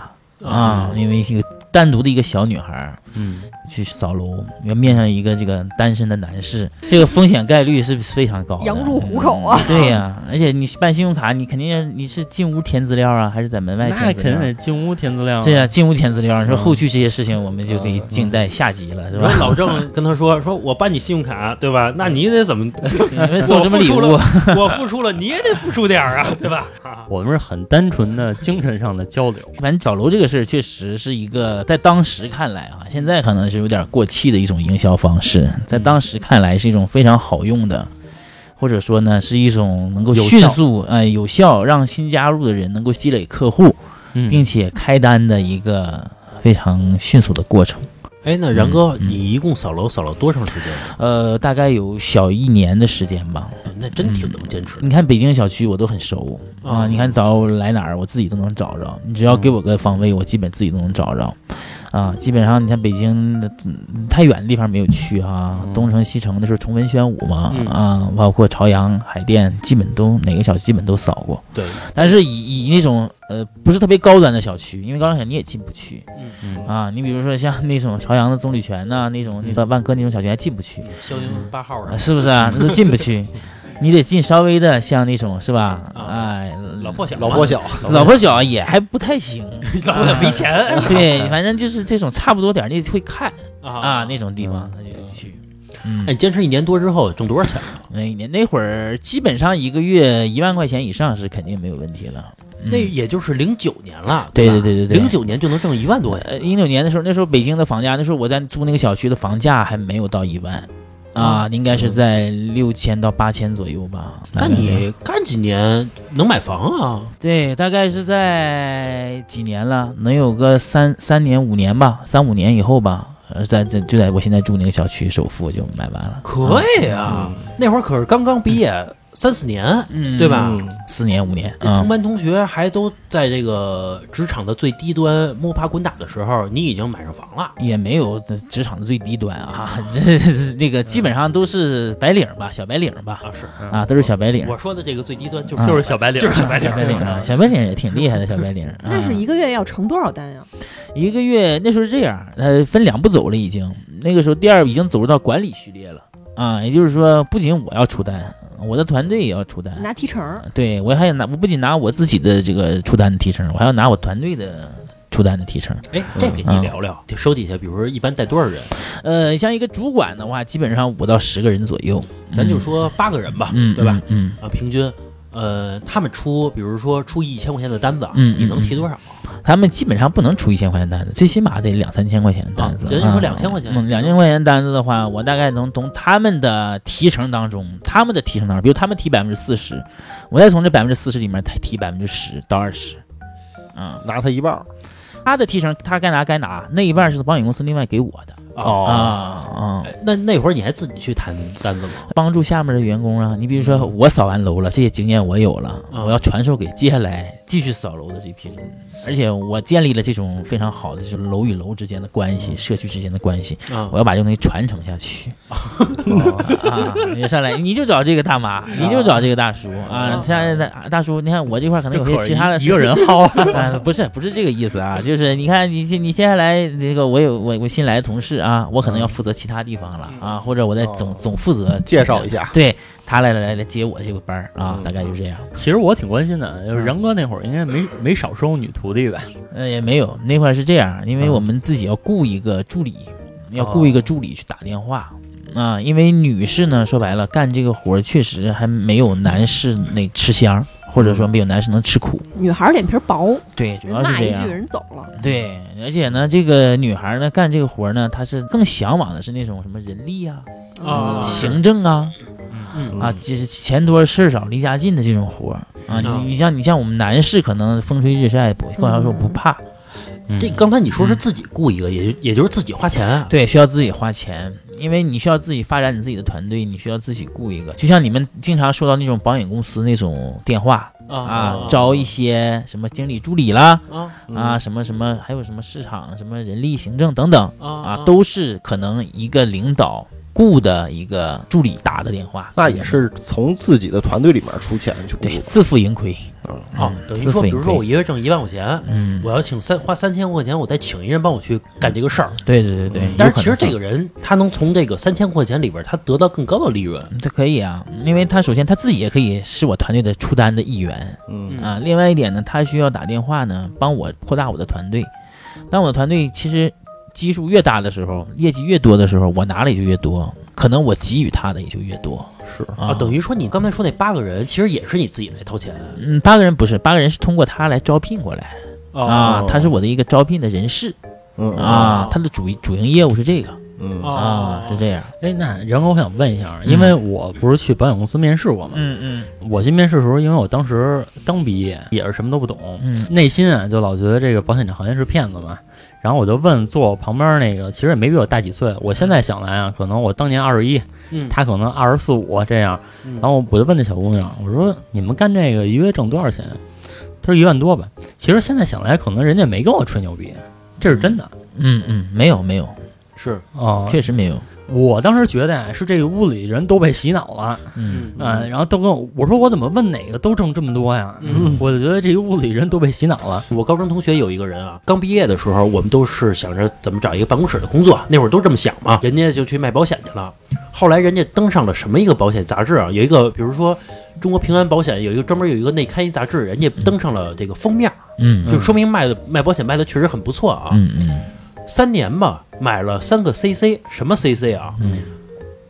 啊，因为一个单独的一个小女孩儿，嗯，去扫楼，要面向一个这个单身的男士，这个风险概率是非常高的。羊入虎口啊嗯对呀、而且你办信用卡，你肯定你是进屋填资料啊，还是在门外那填资料？肯定得进屋填资料。对呀、进屋填资料。你说嗯后续这些事情，我们就可以静待下集了，是吧？老郑跟他说：“说我办你信用卡，对吧？那你得怎么？你们送什么礼物我付出了？我付出了，你也得付出点儿啊，对吧？”我们是很单纯的精神上的交流。反正扫楼这个事儿，确实是一个在当时看来啊，现在可能是有点过气的一种营销方式，在当时看来是一种非常好用的，或者说呢是一种能够迅速呃有效让新加入的人能够积累客户，嗯并且开单的一个非常迅速的过程。哎，那然哥，嗯你一共扫楼扫了多长时间？呃，大概有小一年的时间吧。那真挺能坚持的你看北京小区我都很熟啊，哦你看找我来哪儿，我自己都能找着。你只要给我个方位，我基本自己都能找着。啊，基本上你看北京的嗯太远的地方没有去哈、嗯东城西城的时候崇文宣武嘛，嗯啊，包括朝阳、海淀，基本都哪个小区基本都扫过。对，但是以以那种呃不是特别高端的小区，因为高端小区你也进不去嗯啊。你比如说像那种朝阳的棕榈泉呐、那种那个万科那种小区还进不去。肖宁八号啊，是不是啊？那都进不去，你得进稍微的像那种是吧？啊。哎，老破小，老破小，老破小也还不太行，老破小没钱。对，反正就是这种差不多点儿，你会看啊。啊那种地方，那就去。嗯哎，，你坚持一年多之后挣多少钱了？那一年那会儿基本上一个月一万块钱以上是肯定没有问题了。嗯。那也就是零九年了，对对对对对零九年就能挣一万多块钱。呃，一六年的时候，那时候北京的房价，那时候我在租那个小区的房价还没有到一万，啊，应该是在六千到八千左右吧。那你干几年能买房啊？对，大概是在几年了，能有个三三年五年吧，三五年以后吧。呃，在在就在我现在住那个小区，首付就买完了，可以啊，那会儿可是刚刚毕业三四年，嗯对吧？嗯，四年五年同啊，班同学还都在这个职场的最低端摸爬滚打的时候，你已经买上房了。也没有职场的最低端啊，这是那个基本上都是白领吧，小白领吧，啊，是啊，都是小白领，我说的这个最低端就啊就是小白领，就是小白领小白领啊，小白领也挺厉害的，小白领。啊那是一个月要成多少单呀？一个月，那时候是这样，呃，分两步走了，已经。那个时候第二步已经走入到管理序列了啊，也就是说，不仅我要出单，我的团队也要出单。拿提成，对我还要拿，我不仅拿我自己的这个出单的提成，我还要拿我团队的出单的提成。哎，这给你聊聊，就手底下，比如说一般带多少人？呃，像一个主管的话，基本上五到十个人左右，咱就说八个人吧，嗯，对吧？嗯？啊，平均，呃，他们出，比如说出一千块钱的单子，嗯你能提多少？嗯，他们基本上不能出一千块钱单子，最起码得两三千块钱的单子。啊人家说啊2000块钱嗯，两千块钱单子的话，我大概能从他们的提成当中，他们的提成当中，比如他们提百分之四十，我再从这百分之四十里面再提百分之十到二十。嗯，拿他一半儿，他的提成他该拿该拿，那一半是保险公司另外给我的哦。啊啊，哎那那会儿你还自己去谈单子吗？帮助下面的员工啊。你比如说我扫完楼了，这些经验我有了，啊。我要传授给接下来继续扫楼的这批人，而且我建立了这种非常好的就是楼与楼之间的关系，社区之间的关系，啊。我要把这个东西传承下去。啊，你上来你就找这个大妈，你就找这个大叔啊，现在的大叔，你看我这块可能有些其他的一个人薅，啊，不是不是这个意思啊，就是你看你你接下来这个我有我我新来的同事啊，我可能要负责其他地方了啊，或者我在总哦总负责介绍一下。对他来来来接我这个班儿啊，大概就这样。其实我挺关心的，就是然哥那会儿应该没没少收女徒弟吧？呃，也没有那块儿是这样，因为嗯我们自己要雇一个助理，要雇一个助理去打电话。啊，因为女士呢，说白了，干这个活儿确实还没有男士那吃香，或者说没有男士能吃苦。女孩脸皮薄，对，主要是这样骂一句。人走了。对，而且呢，这个女孩呢干这个活儿呢，她是更向往的是那种什么人力啊、啊行政啊嗯啊，就是钱多事儿少、离家近的这种活儿啊。嗯你你像你像我们男士，可能风吹日晒不，或者说不怕，嗯这刚才你说是自己雇一个，也就也就是自己花钱啊。对，需要自己花钱，因为你需要自己发展你自己的团队，你需要自己雇一个，就像你们经常收到那种保险公司那种电话啊，招一些什么经理助理啦。啊啊，什么什么，还有什么市场、什么人力行政等等啊啊，都是可能一个领导雇的一个助理打的电话，那也是从自己的团队里面出钱去雇对自负盈亏啊，等于说，比如说我一个月挣一万块钱，嗯，我要请三花三千块钱，我再请一人帮我去干这个事儿。对对对对，但是其实这个人他能从这个三千块钱里边，他得到更高的利润。他可以啊，因为他首先他自己也可以是我团队的出单的一员嗯啊。另外一点呢，他需要打电话呢，帮我扩大我的团队。当我的团队其实基数越大的时候，业绩越多的时候，我拿的也就越多，可能我给予他的也就越多。是。啊。啊，等于说你刚才说那八个人，其实也是你自己来掏钱。嗯，八个人不是八个人是通过他来招聘过来。啊，他是我的一个招聘的人事嗯啊，他的主主营业务是这个。啊，是这样。哎，那然哥，我想问一下，因为我不是去保险公司面试过吗？嗯嗯。我去面试的时候，因为我当时刚毕业，也是什么都不懂，嗯。内心啊就老觉得这个保险这行业是骗子嘛。然后我就问坐我旁边那个，其实也没比我大几岁。我现在想来啊，可能我当年二十一，嗯他可能二十四五这样。嗯然后我就问那小姑娘，我说你们干这个一个月挣多少钱？她说一万多吧。其实现在想来，可能人家没跟我吹牛逼，这是真的嗯嗯，没有没有，是哦。确实没有。我当时觉得啊，是这个屋里人都被洗脑了，嗯嗯，然后都跟我我说我怎么问哪个都挣这么多呀？嗯 我就觉得这个屋里人都被洗脑了。我高中同学有一个人啊，刚毕业的时候，我们都是想着怎么找一个办公室的工作，那会儿都这么想嘛。人家就去卖保险去了。后来人家登上了什么一个保险杂志啊？有一个，比如说中国平安保险有一个专门有一个内刊一杂志，人家登上了这个封面，嗯就说明卖的卖保险卖的确实很不错啊。嗯嗯三年吧，买了三个 CC，什么 CC 啊？嗯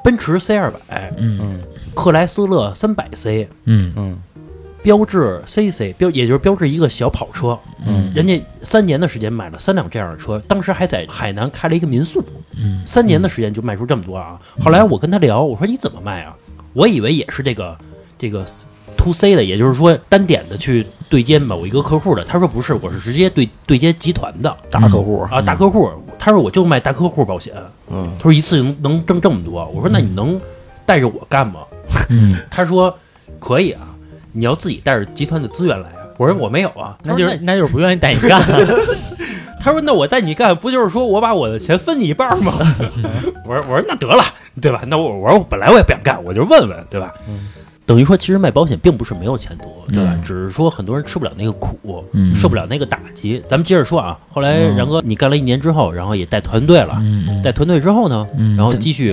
奔驰 C 二百、嗯嗯克莱斯勒三百 C、嗯嗯标致 CC 标，也就是标致一个小跑车。嗯人家三年的时间买了三辆这样的车，当时还在海南开了一个民宿，嗯三年的时间就卖出这么多啊！后来我跟他聊，我说你怎么卖啊？我以为也是这个这个 to C 的，也就是说单点的去对接某一个客户的。他说不是，我是直接对对接集团的大客户，啊，大客户。他说我就卖大客户保险，嗯他说一次能能挣这么多。我说那你能带着我干吗？嗯 他说可以啊，你要自己带着集团的资源来啊。我说我没有啊，那就是那就是不愿意带你干。他说：“那我带你干，不就是说我把我的钱分你一半吗？” 我说：“我说那得了，对吧？那我我说本来我也不想干，我就问问，对吧？嗯等于说，其实卖保险并不是没有前途，对吧？嗯只是说很多人吃不了那个苦，嗯受不了那个打击。咱们接着说啊，后来嗯然哥你干了一年之后，然后也带团队了，嗯带团队之后呢，嗯，然后继续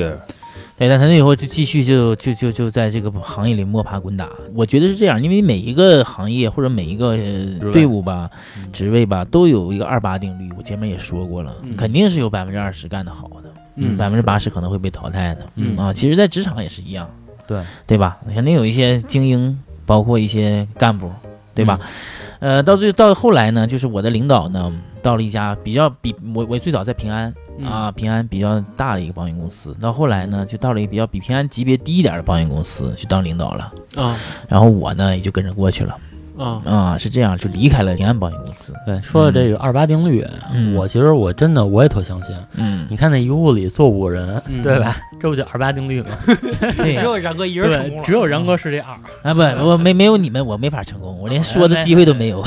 对，但他那以后就继续就就就就在这个行业里摸爬滚打。我觉得是这样，因为每一个行业或者每一个队伍吧、嗯职位吧，都有一个二八定律。我前面也说过了，嗯肯定是有百分之二十干得好的，嗯百分之八十可能会被淘汰的。嗯啊，其实，在职场也是一样，对。对吧？肯定有一些精英，包括一些干部，对吧？嗯。呃，到最到后来呢，就是我的领导呢，到了一家比较比我我最早在平安嗯。啊，平安比较大的一个保险公司，到后来呢，就到了一个比较比平安级别低一点的保险公司去当领导了，啊。然后我呢也就跟着过去了。啊。啊，是这样，就离开了平安保险公司。对，说到这个二八定律，嗯。我其实我真的我也特相信。嗯，你看那一屋里坐五个人，嗯。对吧？这不就二八定律吗？对只有然哥一人成功对，了，只有然哥是这二。啊不，我没没有你们，我没法成功，我连说的机会都没有。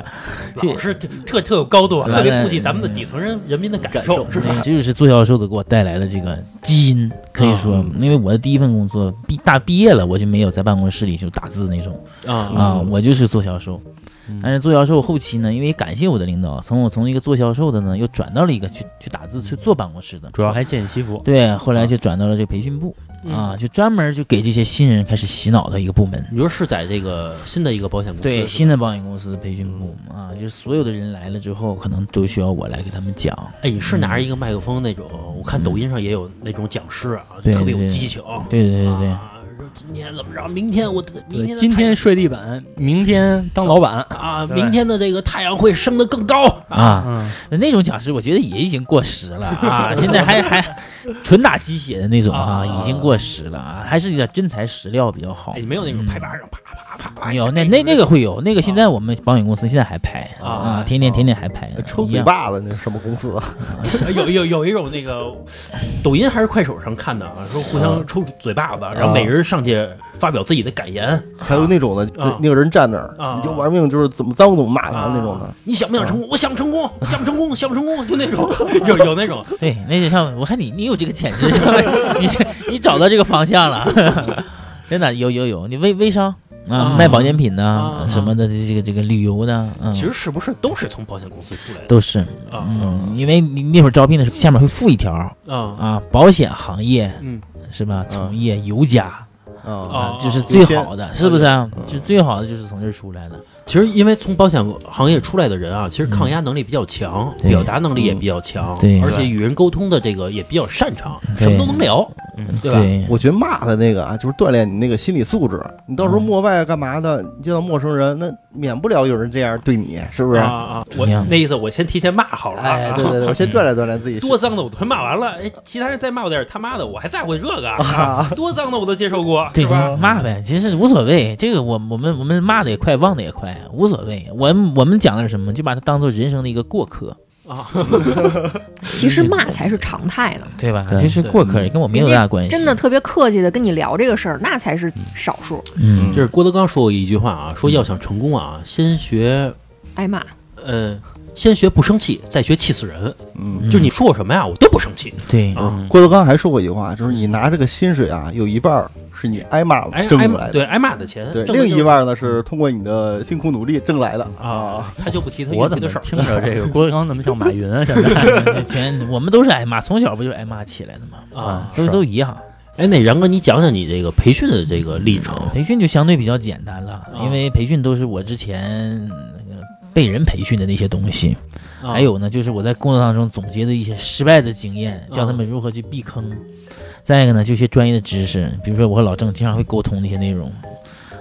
老是特特有高度，对特别顾及咱们的底层人人民的感受，是吧？这就是做销售的给我带来的这个基因，可以说，嗯因为我的第一份工作毕大毕业了，我就没有在办公室里就打字那种啊啊，我就是做销售。嗯。但是做销售后期呢，因为感谢我的领导，从我从一个做销售的呢，又转到了一个去去打字去做办公室的，主要还见你西服。对，后来就转到了这个培训部嗯。啊，就专门就给这些新人开始洗脑的一个部门。你说是在这个新的一个保险公司，对新的保险公司培训部啊，就是所有的人来了之后，可能都需要我来给他们讲。哎，你是拿着一个麦克风那种，我看抖音上也有那种讲师啊，对特别有激情。对对对对，啊。说今天怎么着？明天我明对，天今天睡地板，明天当老板。啊，明天的这个太阳会升得更高。啊，嗯，那种讲师我觉得也已经过时了啊，现在还还纯打鸡血的那种啊，啊。已经过时了啊，还是点真材实料比较好。哎，。没有那种嗯。拍巴掌啪啪啪有，那那那个会有，那个现在我们保险公司现在还拍啊啊，天天天天还拍，抽嘴巴子那是什么公司啊？有有有一种那个抖音还是快手上看的啊，说互相抽嘴巴子，然后每人上去发表自己的感言，还有那种的，啊。那个人站那儿啊，你就玩命，就是怎么脏怎么骂他啊。那种的。你想不想成功？我想成功，想不成功，想不成功，就那种 有有那种对，那就像我看你你有这个潜质，你你找到这个方向了，真的有有有，你微微商啊啊，卖保健品的啊什么的，这个这个旅游的，嗯，其实是不是都是从保险公司出来的？都是，啊嗯，因为你那会儿招聘的时候，下面会附一条啊。啊，保险行业嗯。是吧？嗯从业有甲啊啊就是最好的，是不是啊？就最好的就是从这儿出来的。其实因为从保险行业出来的人啊，其实抗压能力比较强，对表达能力也比较强，对而且与人沟通的这个也比较擅长，什么都能聊，嗯，对吧对，我觉得骂的那个啊，就是锻炼你那个心理素质。你到时候陌外干嘛的，你见到陌生人，那免不了有人这样对你，是不是？啊啊！我那意思，我先提前骂好了啊，哎，对对对，我先锻炼锻炼自己。多脏的我都骂完了，哎，其他人再骂我点儿，他妈的我还在乎这个 啊？多脏的我都接受过，对，是吧？骂呗，其实无所谓。这个我我们我们骂的也快，忘的也快，无所谓。我我们讲的是什么？就把它当做人生的一个过客，啊，其实骂才是常态呢。对吧？对就是过客，也跟我没有多大关系。真的，特别客气的跟你聊这个事儿，那才是少数。嗯，就是郭德纲说过一句话啊，说要想成功啊，先学挨骂，呃，先学不生气，再学气死人。嗯，就你说我什么呀，我都不生气对，啊。郭德纲还说过一句话，就是你拿这个薪水啊，有一半儿是你挨骂了挨骂挣来的，对挨骂的钱，对，另一半呢是通过你的辛苦努力挣来的啊，他就不提他我怎么运气的事儿。听着这个郭德纲怎么像马云啊？现在全我们都是挨骂，从小不就是挨骂起来的吗？啊都是都一样。哎，那然哥，你讲讲你这个培训的这个历程培训就相对比较简单了，啊因为培训都是我之前那个被人培训的那些东西，啊还有呢，就是我在工作当中总结的一些失败的经验，教他们如何去避坑。再一个呢，就一些专业的知识，比如说我和老郑经常会沟通的一些内容。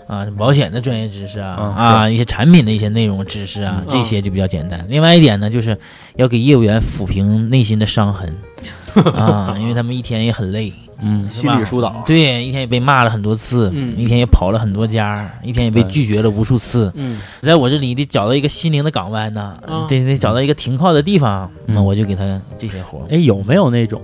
啊，保险的专业知识啊，嗯啊，一些产品的一些内容知识啊，嗯这些就比较简单。另外一点呢，就是要给业务员抚平内心的伤痕 啊，因为他们一天也很累，嗯，心理疏导。对，一天也被骂了很多次，嗯一天也跑了很多家，一天也被拒绝了无数次。嗯在我这里得找到一个心灵的港湾呢，啊得得找到一个停靠的地方，嗯那我就给他这些活儿。哎，有没有那种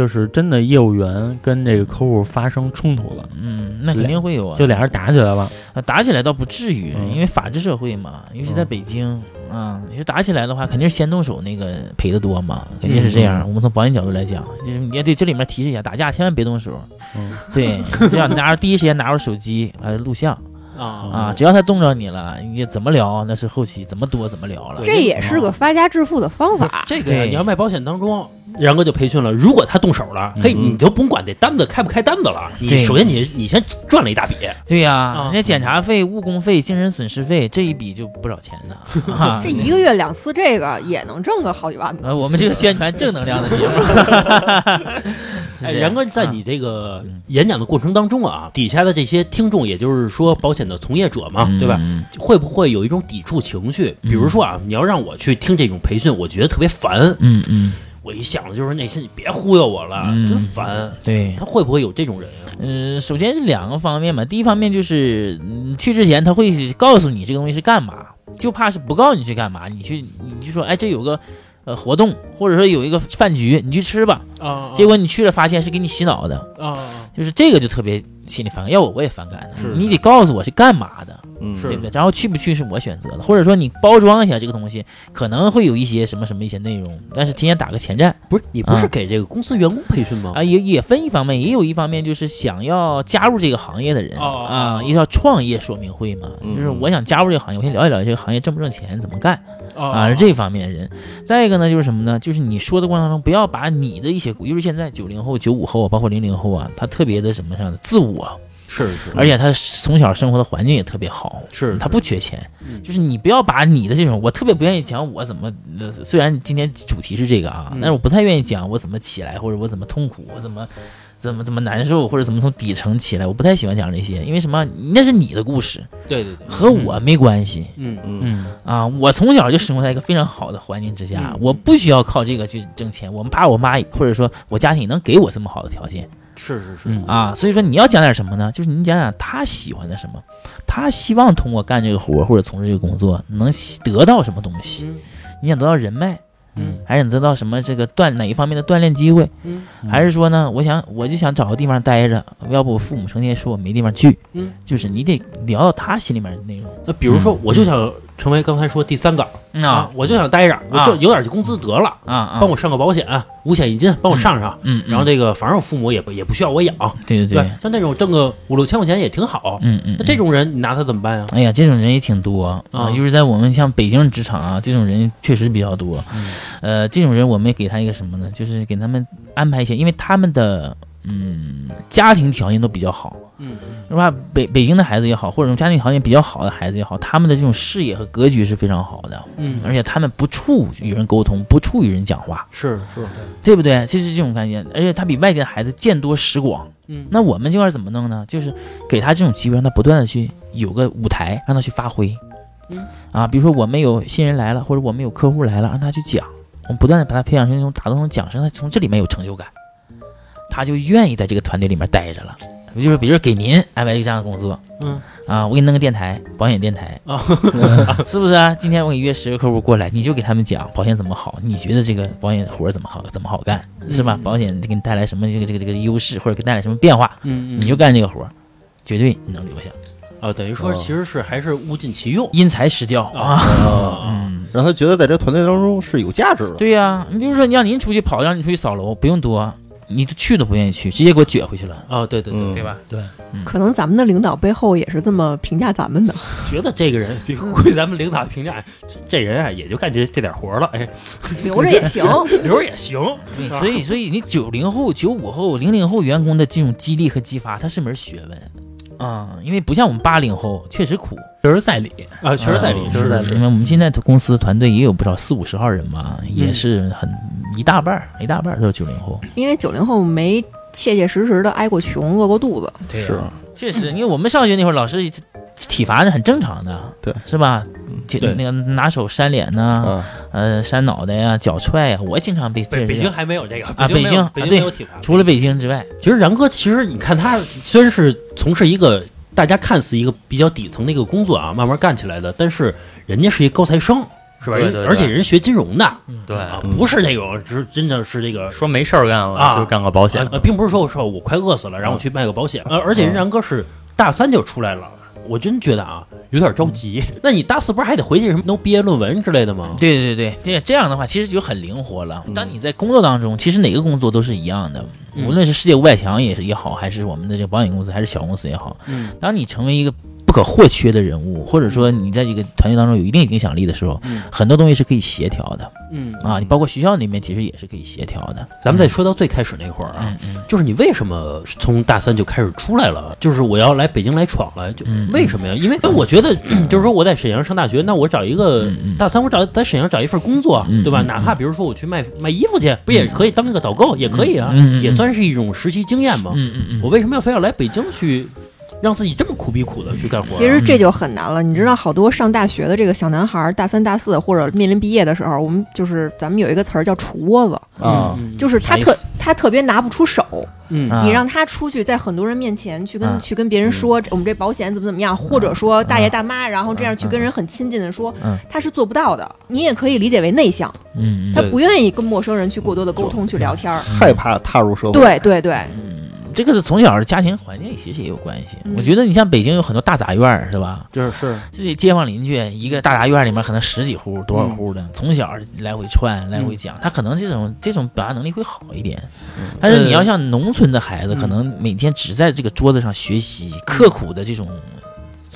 就是真的业务员跟这个客户发生冲突了，嗯，那肯定会有啊，就俩人打起来了？啊打起来倒不至于，嗯因为法治社会嘛，尤其在嗯北京啊，你说打起来的话，肯定是先动手那个赔的多嘛，肯定是这样。我们从保险角度来讲，就是你也对这里面提示一下，打架千万别动手，嗯对，这样拿着第一时间拿着手机啊录像。啊啊，只要他冻着你了，你怎么聊那是后期怎么多怎么聊了。这也是个发家致富的方法。这个呀，对你要卖保险当中，然哥就培训了。如果他动手了，嘿，嗯你就甭管这单子开不开单子了，你对首先你你先赚了一大笔。对呀、啊人家检查费、误工费、精神损失费这一笔就不少钱呢。啊这一个月两次这个也能挣个好几万吧？呃，我们这个宣传正能量的节目。哎，然哥，在你这个演讲的过程当中啊，底下的这些听众，也就是说保险的从业者嘛，对吧？嗯会不会有一种抵触情绪？比如说啊，你要让我去听这种培训，我觉得特别烦。嗯嗯，我一想的就是内心，你别忽悠我了，嗯真烦。对。他会不会有这种人啊？嗯，首先是两个方面嘛。第一方面就是，嗯，去之前他会告诉你这个东西是干嘛，就怕是不告诉你去干嘛，你去你就说，哎，这有个呃活动，或者说有一个饭局，你去吃吧。啊结果你去了，发现是给你洗脑的，啊，就是这个就特别心里反感。要我我也反感的，是你得告诉我是干嘛的。嗯，对不对？然后去不去是我选择的，或者说你包装一下这个东西，可能会有一些什么什么一些内容，但是提前打个前站不是你不是啊给这个公司员工培训吗？啊，也也分一方面，也有一方面就是想要加入这个行业的人哦啊，一个叫创业说明会嘛，嗯就是我想加入这个行业，我先了解了解这个行业挣不挣钱，怎么干啊啊，是这方面的人。再一个呢，就是什么呢？就是你说的过程当中，不要把你的一些，尤其现在九零后、九五后，包括零零后啊，他特别的什么上的自我，是是，而且他从小生活的环境也特别好，是他不缺钱，嗯就是你不要把你的这种，我特别不愿意讲我怎么，呃虽然今天主题是这个啊，嗯但是我不太愿意讲我怎么起来，或者我怎么痛苦，我怎么怎么怎么难受，或者怎么从底层起来，我不太喜欢讲这些，因为什么？那是你的故事，对对对，和我没关系。嗯嗯嗯啊，我从小就生活在一个非常好的环境之下，嗯我不需要靠这个去挣钱。我爸我妈或者说我家庭能给我这么好的条件，是是是。嗯。啊，所以说你要讲点什么呢？就是你讲讲他喜欢的什么，他希望通过干这个活儿或者从事这个工作能得到什么东西？嗯。你想得到人脉，嗯。还是想得到什么这个锻哪一方面的锻炼机会？嗯。还是说呢，我想我就想找个地方待着，要不我父母成天说我没地方去，嗯，就是你得聊到他心里面的内容。那比如说，我就想成为刚才说第三个嗯啊我就想待着，我啊就有点工资得了，啊啊，帮我上个保险，五险一金帮我上上。嗯，嗯然后这个反正我父母也不也不需要我养，对对对，像那种挣个五六千块钱也挺好。嗯嗯，那这种人你拿他怎么办呀？哎呀，这种人也挺多啊，啊就是在我们像北京职场啊，这种人确实比较多。嗯呃，这种人我们给他一个什么呢？就是给他们安排一些，因为他们的嗯家庭条件都比较好，嗯是吧？北北京的孩子也好，或者说家庭条件比较好的孩子也好，他们的这种视野和格局是非常好的，嗯而且他们不处与人沟通，不处与人讲话，是是，对不对？就是这种概念，而且他比外地的孩子见多识广。嗯那我们这块怎么弄呢？就是给他这种机会，让他不断的去有个舞台，让他去发挥。嗯啊，比如说我们有新人来了，或者我们有客户来了，让他去讲，我们不断的把他培养成那种打动成讲师，他从这里面有成就感，他就愿意在这个团队里面待着了。就是比如说给您安排一个这样的工作，嗯啊，我给你弄个电台，保险电台，啊 是不是啊？今天我给你约十个客户过来，你就给他们讲保险怎么好，你觉得这个保险活儿怎么好，怎么好干，是吧？嗯保险给你带来什么这个这个这个优势，或者给你带来什么变化，嗯你就干这个活儿，绝对你能留下。啊，等于说哦其实是还是物尽其用因材施教啊，啊。嗯，让他觉得在这团队当中是有价值的。对呀、你比如说你让您出去跑，让你出去扫楼，不用多，你就去都不愿意去，直接给我撅回去了，哦，对对对嗯对吧？对，可能咱们的领导背后也是这么评价咱们的。觉得这个人，比如归咱们领导评价，这这人啊，也就干这这点活儿了，哎，留着也行。留着也行。对，是吧所以所以你九零后、九五后、零零后员工的这种激励和激发，它是门学问。啊、因为不像我们八零后，确实苦，确实在理。啊，确实在理，嗯是是确实在理。因为我们现在公司团队也有不少四五十号人嘛，也是很一大半儿，一大半儿都是九零后。因为九零后没切切实实的挨过穷、饿过肚子，对是，确实，因为我们上学那会儿，老师体罚是很正常的，对，是吧？就那个拿手扇脸呐、啊，呃，扇脑袋呀、脚踹呀，我经常被北北京还没有这个啊北京北京没有体罚。除了北京之外，其实然哥，其实你看他虽然是从事一个大家看似一个比较底层的一个工作啊，慢慢干起来的，但是人家是一高材生，是吧？对对对而且人学金融的对，不是那种是真的是这个。说没事儿干了啊就干个保险，呃，并不是说我说我快饿死了，然后我去卖个保险，呃，而且人然哥是大三就出来了，我真觉得啊有点着急。那你大四不是还得回去什么弄毕业论文之类的吗？对对对对，这这样的话其实就很灵活了。嗯当你在工作当中，其实哪个工作都是一样的，嗯无论是世界五百强也是也好，还是我们的这个保险公司，还是小公司也好，嗯当你成为一个不可或缺的人物，或者说你在这个团队当中有一定影响力的时候，嗯很多东西是可以协调的嗯啊。你包括学校里面其实也是可以协调的。咱们再说到最开始那会儿啊，就是你为什么从大三就开始出来了？就是我要来北京来闯了，就嗯为什么呀？因为我觉得，就是说我在沈阳上大学，那我找一个大三，我找在沈阳找一份工作，对吧？哪怕比如说我去卖卖衣服去，不也可以当一个导购，也可以啊，也算是一种实习经验嘛。嗯嗯嗯，我为什么要非要来北京去，让自己这么苦逼苦的去干活啊？其实这就很难了。你知道，好多上大学的这个小男孩儿，大三、大四或者面临毕业的时候，我们就是咱们有一个词儿叫“杵窝子。啊，嗯”，就是他特他特别拿不出手。嗯。啊你让他出去，在很多人面前去跟、啊去跟别人说我们这保险怎么怎么样，或者说大爷大妈，然后这样去跟人很亲近的说，嗯。他是做不到的。你也可以理解为内向，嗯嗯。他不愿意跟陌生人去过多的沟通去聊天儿。害怕踏入社会。对对对，这个是从小的家庭环境其实也有关系。嗯我觉得你像北京有很多大杂院儿，是吧？就是是自己街坊邻居一个大杂院里面可能十几户、多少户嗯的，从小来回串、来回讲，他可能这种这种表达能力会好一点。但是你要像农村的孩子，嗯可能每天只在这个桌子上学习，刻苦的这种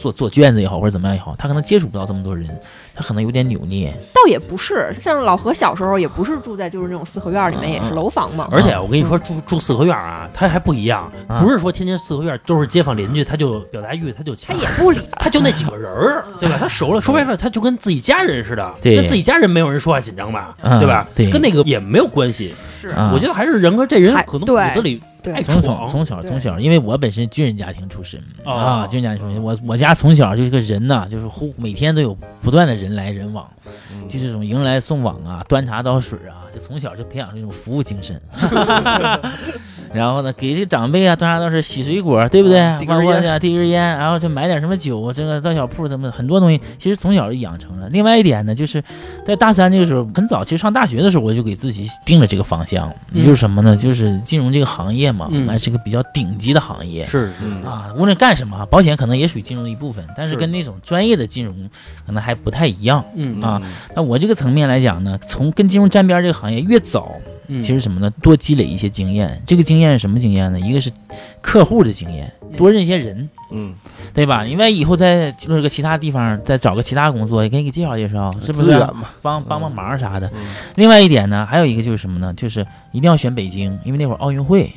做做卷子也好，或者怎么样也好，他可能接触不到这么多人，他可能有点扭捏。倒也不是，像老何小时候也不是住在就是那种四合院里面，也是楼房嘛。而且我跟你说，住住四合院啊，他还不一样，啊不是说天天四合院都是街坊邻居，他就表达欲他就强，他也不理，他就那几个人儿，对吧？他熟了，说白了，他就跟自己家人似的，跟自己家人没有人说话紧张吧，嗯对吧？对跟那个也没有关系。是啊我觉得还是人哥这人还可能骨对子里从小，从小从小，因为我本身军人家庭出身、哦啊，军人家庭出身，我我家从小就是个人呐，就是呼每天都有不断的人来人往，嗯就这种迎来送往啊，端茶倒水啊，就从小就培养这种服务精神。然后呢，给这长辈啊，端茶倒水洗水果，对不对？递根烟包括呀，递根烟，然后就买点什么酒，这个到小铺什么很多东西，其实从小就养成了。另外一点呢，就是在大三这个时候，很早，其实上大学的时候，我就给自己定了这个方向，嗯就是什么呢？就是金融这个行业嘛，嗯还是个比较顶级的行业。是嗯啊，无论干什么，保险可能也属于金融的一部分，但是是跟那种专业的金融可能还不太一样。嗯啊，那我这个层面来讲呢，从跟金融沾边儿这个行业越早，嗯其实什么呢？多积累一些经验。这个经验是什么经验呢？一个是客户的经验，多认一些人，嗯，对吧？因为以后再进入个其他地方，再找个其他工作，也可以给介绍介绍，是不是？资源嘛，帮帮帮忙啥的。嗯另外一点呢，还有一个就是什么呢？就是一定要选北京，因为那会儿奥运会。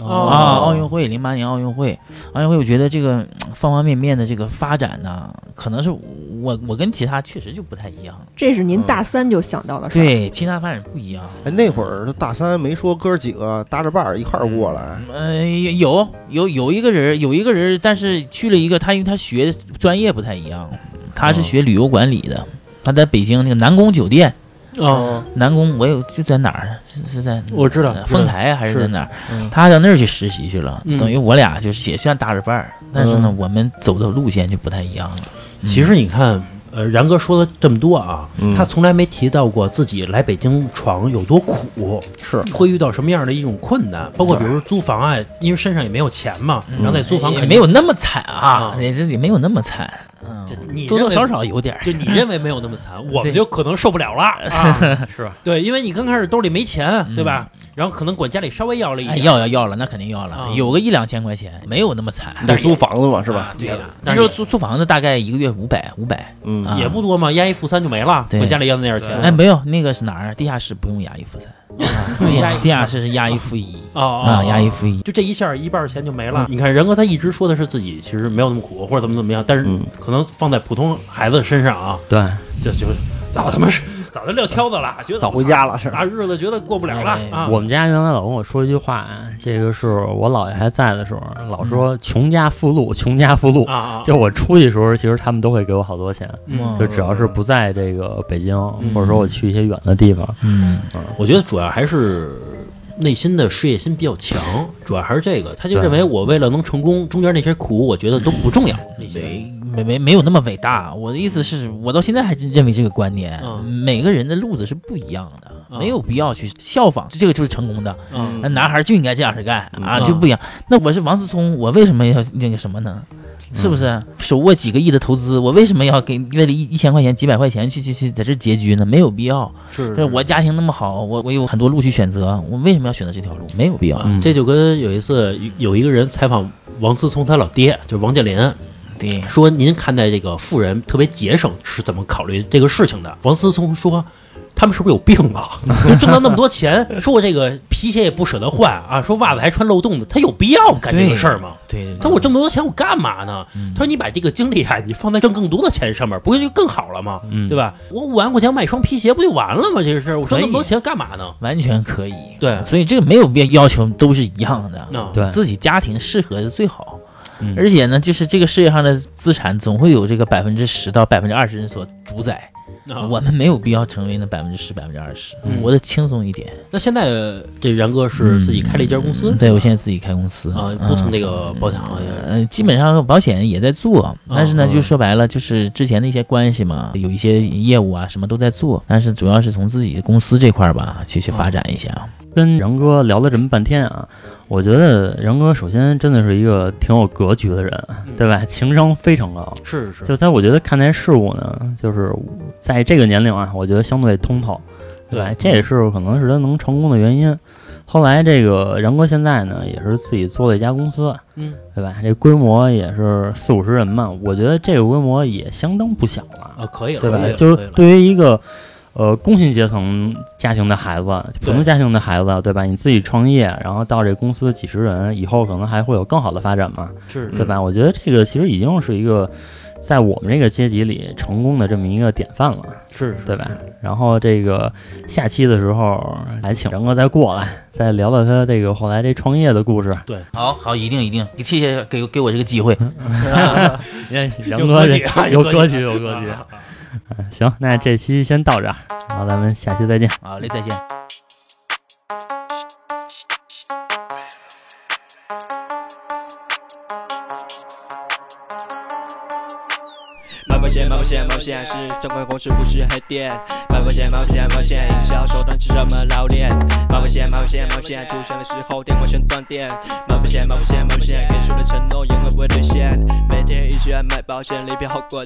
哦啊，奥运会，零八年奥运会，奥运会，我觉得这个嗯方方面面的这个发展呢，可能是我我跟其他确实就不太一样。这是您大三就想到的事儿。对，其他发展不一样。哎，那会儿大三没说哥几个搭着伴儿一块儿过来，呃，有有有一个人，有一个人，但是去了一个他，因为他学专业不太一样，他是学旅游管理的，他在北京那个南宫酒店，哦，南宫我有就在哪儿？是是在我知道呃丰台啊还是是在哪儿？嗯。他到那儿去实习去了，嗯。等于我俩就是也算搭着伴儿，但是呢，嗯。我们走的路线就不太一样了。嗯。其实你看，呃，然哥说了这么多啊，嗯。他从来没提到过自己来北京闯有多苦，是。会遇到什么样的一种困难，包括比如说租房啊，因为身上也没有钱嘛，然后在租房也肯定没有那么惨啊啊，也这也没有那么惨，嗯就你多多少少有点。就你认为没有那么惨，我们就可能受不了了 啊。是吧？对，因为你刚开始兜里没钱，对吧？然后可能管家里稍微要了一要要要了，那肯定要了，啊有个一两千块钱，没有那么惨。得租房子嘛，是吧啊？对呀、但是那时候租租房子大概一个月五百五百，嗯啊也不多嘛，押一付三就没了，对管家里要那点钱。哎，没有，那个是哪儿？地下室不用押一付三，地下地下室是押一付一。啊，哦押一付一。就这一下一半钱就没了。你看，仁哥他一直说的是自己其实没有那么苦，或者怎么怎么样，但是嗯。可能放在普通孩子身上啊，对，这就早他妈是早就撂挑子了，觉得早回家了是啊，日子觉得过不了了哎啊。我们家原来老跟我说一句话，这个是我姥爷还在的时候，老说“穷家富路，穷家富路”。就我出去的时候，其实他们都会给我好多钱，嗯就只要是不在这个北京，嗯或者说我去一些远的地方，嗯，我觉得主要还是内心的事业心比较强，主要还是这个。他就认为我为了能成功，中间那些苦，我觉得都不重要。那些没没没没有那么伟大。我的意思是我到现在还真认为这个观点，嗯每个人的路子是不一样的，嗯没有必要去效仿，这个就是成功的。男孩就应该这样式干啊，嗯就不一样。那我是王思聪，我为什么要那个什么呢？是不是手握几个亿的投资，我为什么要给为了一一千块钱、几百块钱去去去在这拮据呢？没有必要。是这我家庭那么好，我我有很多路去选择，我为什么要选择这条路？没有必要。嗯这就跟有一次有一个人采访王思聪他老爹，就是王健林，对，说您看待这个富人特别节省是怎么考虑这个事情的？王思聪说。他们是不是有病啊？就 挣到那么多钱，说我这个皮鞋也不舍得换啊，说袜子还穿漏洞的，他有必要干这个事儿吗？对对，他说我挣那么多钱我干嘛呢？嗯他说你把这个精力啊，你放在挣更多的钱上面，不是就更好了吗？嗯，对吧？我五万块钱买双皮鞋不就完了吗？这个事儿，我挣那么多钱干嘛呢？完全可以。对，所以这个没有必要要求都是一样的，嗯对自己家庭适合的最好。嗯。而且呢，就是这个世界上的资产总会有这个百分之十到百分之二十人所主宰，那我们没有必要成为那百分之十、百分之二十。嗯，活得轻松一点。那现在这元哥是自己开了一家公司，对我现在自己开公司。啊，不从这个保险行业。呃，基本上保险也在做，但是呢，嗯就说白了，就是之前的一些关系嘛，有一些业务啊，什么都在做，但是主要是从自己的公司这块儿吧，去去发展一下。跟然哥聊了这么半天啊，我觉得然哥首先真的是一个挺有格局的人，对吧？情商非常高。是是，就在我觉得看待事物呢，就是在这个年龄啊，我觉得相对通透，对这也是可能是他能成功的原因。后来这个然哥现在呢，也是自己做了一家公司，嗯，对吧？这规模也是四五十人嘛，我觉得这个规模也相当不小了，啊，可以了，对吧就是对于一个呃工薪阶层家庭的孩子，普通家庭的孩子，对吧？你自己创业，然后到这公司几十人，以后可能还会有更好的发展嘛，是对吧？我觉得这个其实已经是一个在我们这个阶级里成功的这么一个典范了，是是，对吧？然后这个下期的时候还请然哥再过来，再聊聊他这个后来这创业的故事。对好好，一定一定，谢谢给给我这个机会。杨哥这有格局，有格局。嗯 行那这期先到这儿好咱们下期再见。好嘞再见。买保险买保险保险是正规公司不是黑店。买保险买保险保险营销手段这么老练买保险买保险保险出的时候电全断电。买保险买保险保险给出的承诺永远不会兑现。每天一起买保险理赔后果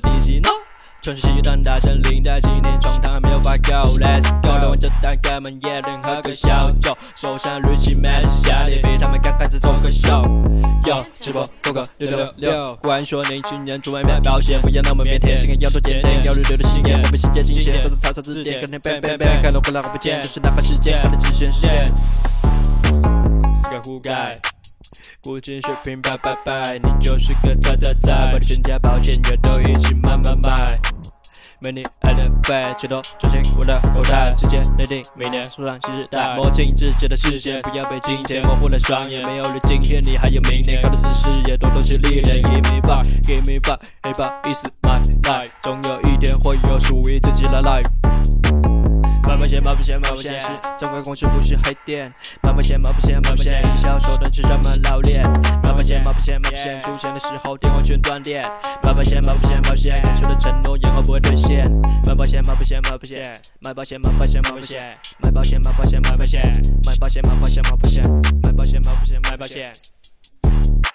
城市西单大森林的纪念状态还没有发够，Let's go！聊完这单，哥们也能喝个小酒，手上捋起 man 下跌，比他们刚开始做个秀。yo，直播扣个六六六，管说年轻人出外买保险，不要那么腼腆，性格要多坚定，要六六的信念，我们世界惊险，走走草草字典，跟天 bang bang 不见，就是哪怕时间，还能直线线。是个覆盖。古今水平拜拜拜，你就是个渣渣渣，把你全家保险药都一起买买买。没你爱的费，全都装进我的口袋，直接内定明年送上新时代。摸清自己的视线，不要被金钱模糊了双眼。没有了今天，你还有明年，靠的是事业，多多是历练。Give me back, give me back, hey back is my life，总有一天会有属于自己的 life。买保险，买保险，买保险是正规公司，不是黑店。买保险，买保险，买保险，营销手段是这么老练？买保险，买保险，买保险，出现的时候电话全断电。买保险，买保险，买保险，给出的承诺以后不会兑现。买保险，买保险，买保险，买保险，买保险，买保险，买保险，买保险，买保险，买保险，买保险，买保险，买保险，买保险，买保险。